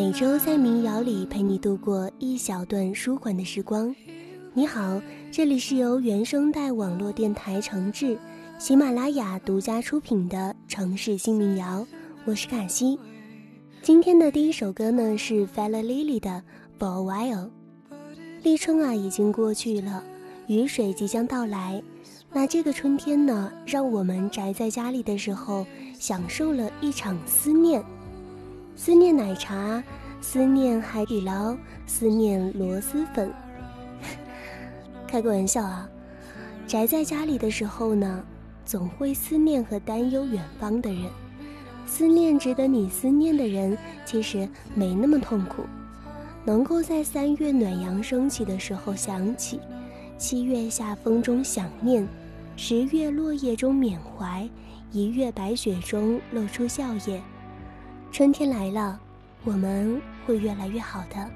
每周在民谣里陪你度过一小段舒缓的时光。你好，这里是由原声带网络电台承制，喜马拉雅独家出品的城市新民谣，我是卡西。今天的第一首歌呢是 Fella Lily 的 For a While。立春啊已经过去了，雨水即将到来。那这个春天呢，让我们宅在家里的时候，享受了一场思念。思念奶茶，思念海底捞，思念螺蛳粉。开个玩笑啊！宅在家里的时候呢，总会思念和担忧远方的人。思念值得你思念的人，其实没那么痛苦。能够在三月暖阳升起的时候想起，七月夏风中想念，十月落叶中缅怀，一月白雪中露出笑靥。春天来了，我们会越来越好的。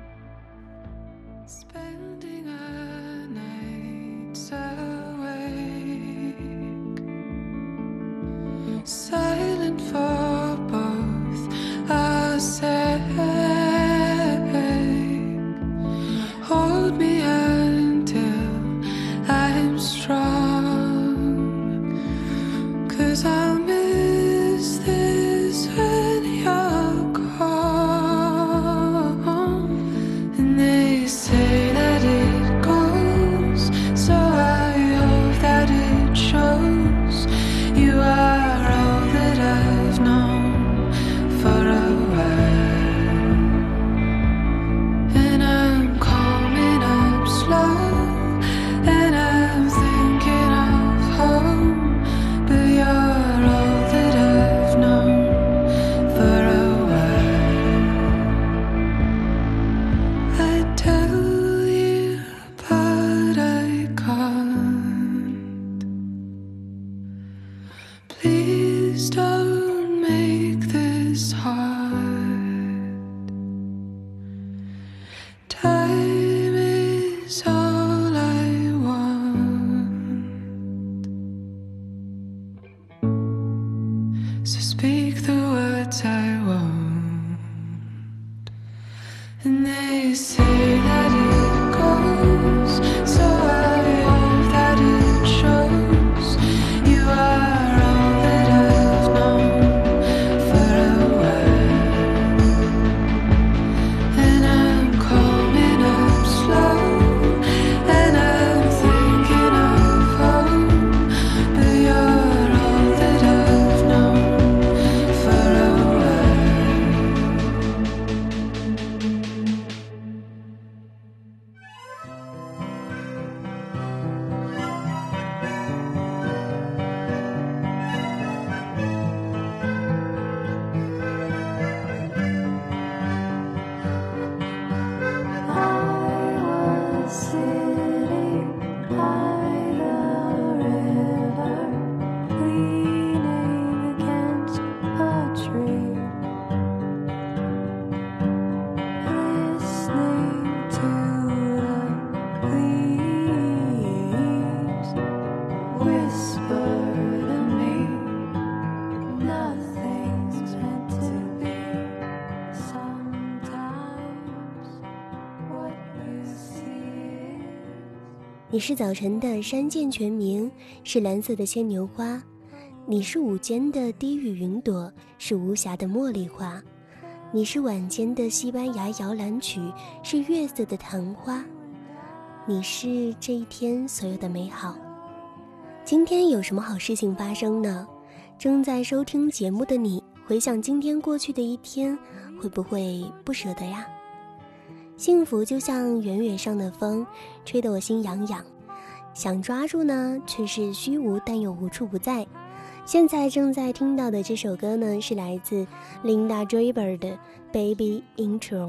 你是早晨的山涧泉鸣，是蓝色的牵牛花；你是午间的低语云朵，是无暇的茉莉花；你是晚间的西班牙摇篮曲，是月色的昙花。你是这一天所有的美好。今天有什么好事情发生呢？正在收听节目的你。回想今天过去的一天，会不会不舍得呀？幸福就像远远上的风，吹得我心痒痒，想抓住呢，却是虚无，但又无处不在。现在正在听到的这首歌呢，是来自 Linda Draper 的《Baby Intro》。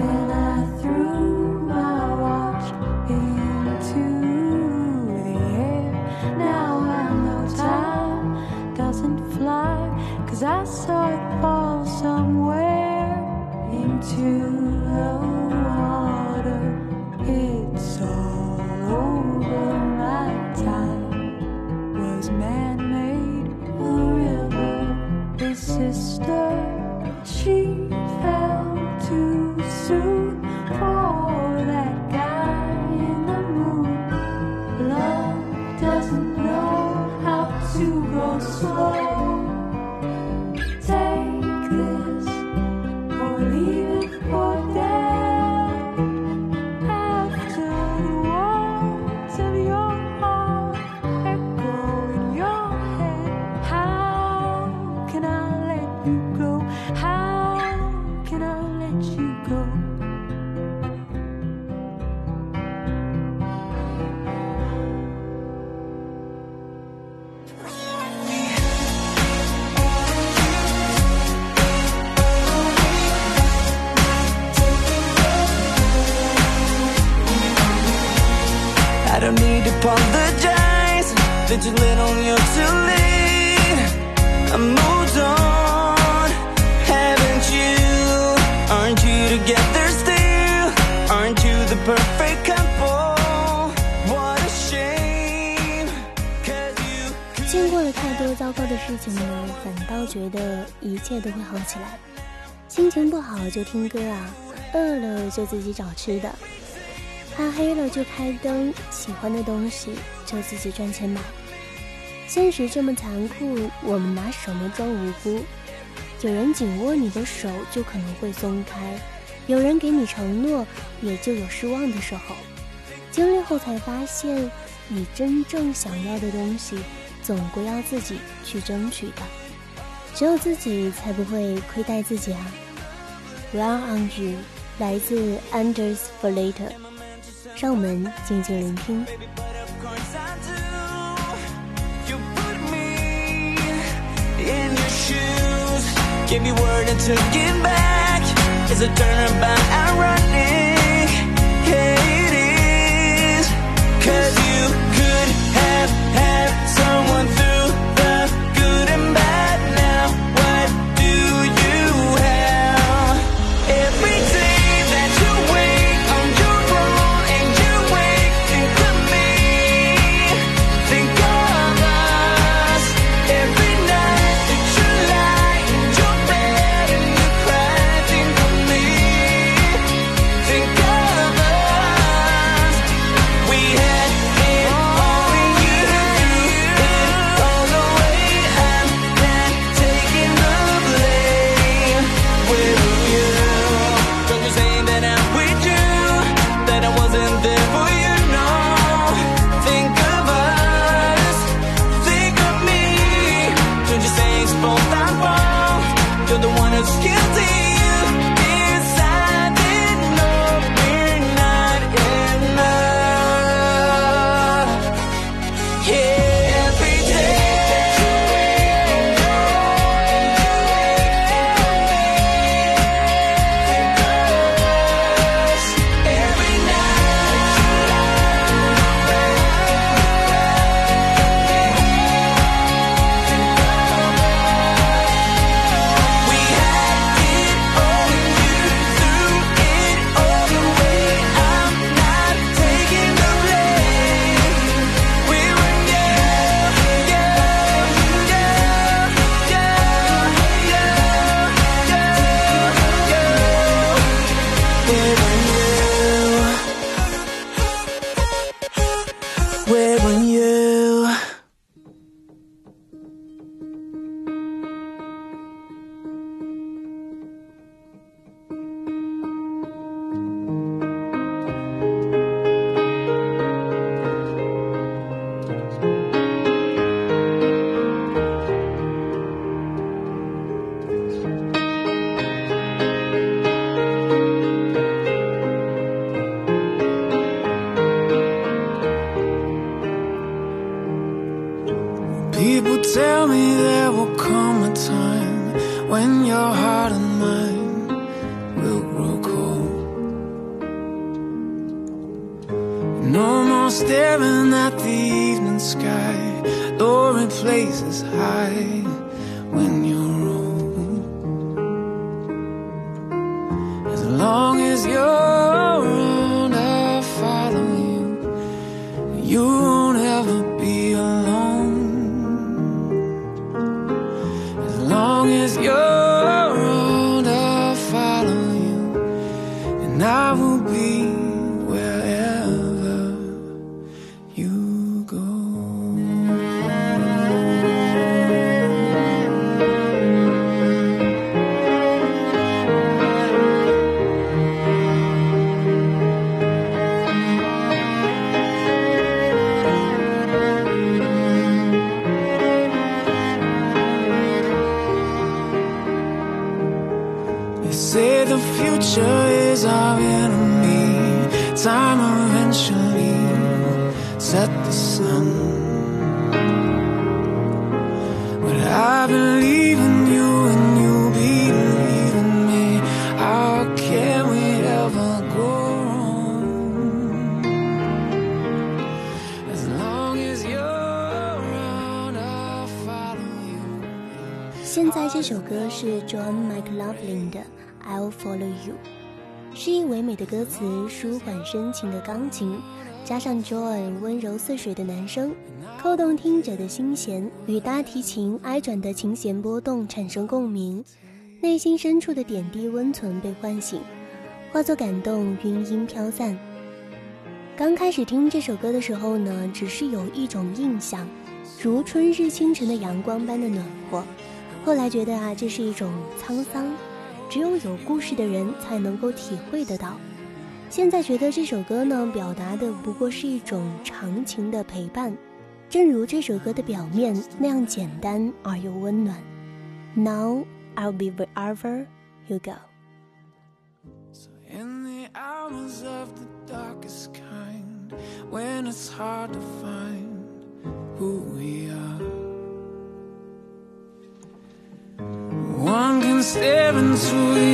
and I the jays did you live on your today i moved on. Haven't you? Aren't you together still? Aren't you the perfect couple? What a shame. Cause you 经过了太多糟糕的事情呢反倒觉得一切都会好起来。心情不好就听歌啊饿了就自己找吃的。怕黑了就开灯，喜欢的东西就自己赚钱买。现实这么残酷，我们拿什么装无辜？有人紧握你的手，就可能会松开；有人给你承诺，也就有失望的时候。经历后才发现，你真正想要的东西，总归要自己去争取的。只有自己才不会亏待自己啊！Run on you，来自 Anders for Later。让我们静静聆听。Give me word and to give back is a turnabout ironic. Yeah, it is. Cause you could have had someone through skin deep. Sky, though it places high when you're old. As long as you're 在这首歌是 John McLaughlin 的《I'll Follow You》，诗意唯美的歌词，舒缓深情的钢琴，加上 John 温柔似水的男声，扣动听者的心弦，与大提琴哀转的琴弦波动产生共鸣，内心深处的点滴温存被唤醒，化作感动，晕音飘散。刚开始听这首歌的时候呢，只是有一种印象，如春日清晨的阳光般的暖和。后来觉得啊，这是一种沧桑，只有有故事的人才能够体会得到。现在觉得这首歌呢，表达的不过是一种长情的陪伴，正如这首歌的表面那样简单而又温暖。Now I'll be wherever you go。In the hours of the darkest kind, when it's hard to find who we are, staring through you.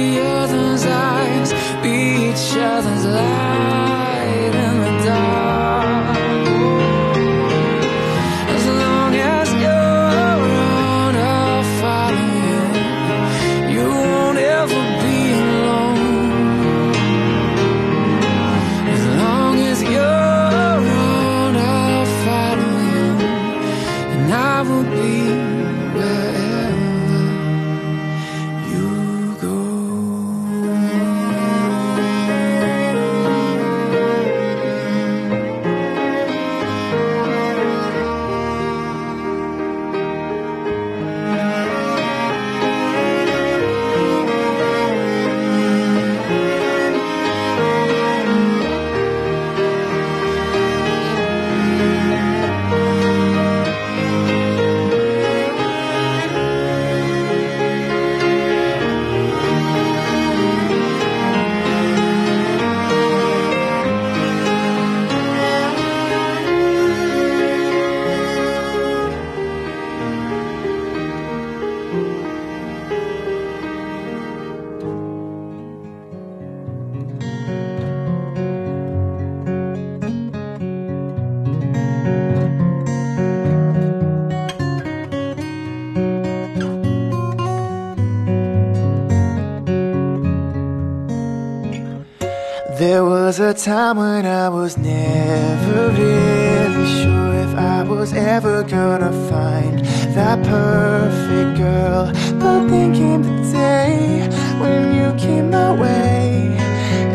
Was a time when I was never really sure if I was ever gonna find that perfect girl. But then came the day when you came my way,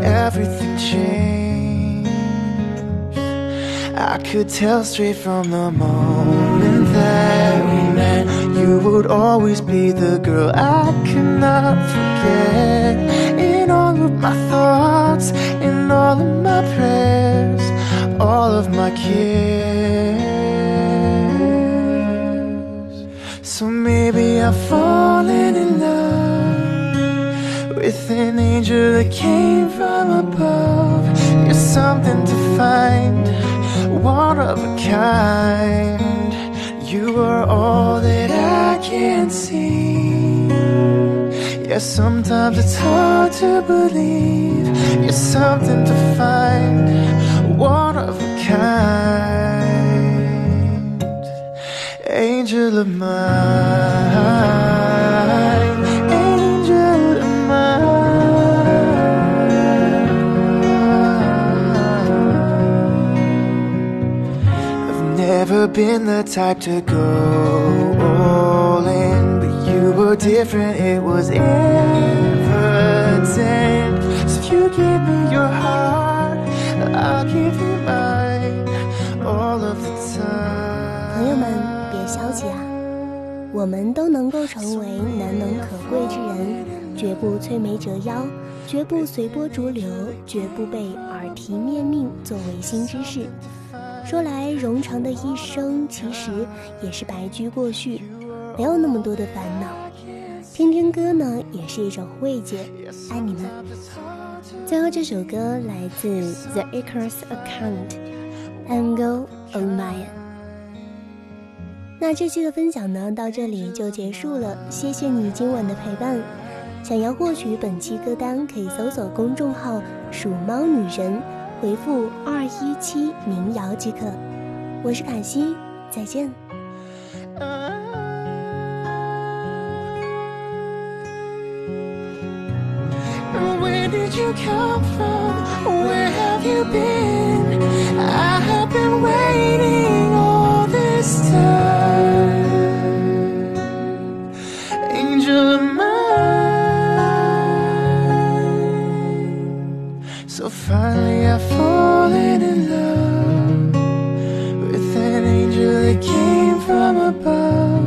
everything changed. I could tell straight from the moment that we met, you would always be the girl I could not forget. In all of my thoughts, all of my prayers, all of my cares. So maybe I've fallen in love with an angel that came from above. You're something to find, one of a kind. You are all Yeah, sometimes it's hard to believe. You're something to find, one of a kind, angel of mine, angel of mine. I've never been the type to go so different. It was evident. So if you give me your heart, I'll give you mine all of the time. 朋友们，别消极啊！我们都能够成为难能可贵之人，绝不摧眉折腰，绝不随波逐流，绝不被耳提面命做违心之事。说来，冗长的一生其实也是白驹过隙，没有那么多的烦恼。听听歌呢，也是一种慰藉。爱你们。最后这首歌来自 The Acres Account，Angle of Mine。那这期的分享呢，到这里就结束了。谢谢你今晚的陪伴。想要获取本期歌单，可以搜索公众号“鼠猫女人”，回复二一七民谣即可。我是凯西，再见。Where did you come from? Where have you been? I have been waiting all this time. Angel of mine. So finally I've fallen in love with an angel that came from above.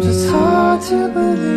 Sometimes it's hard to believe.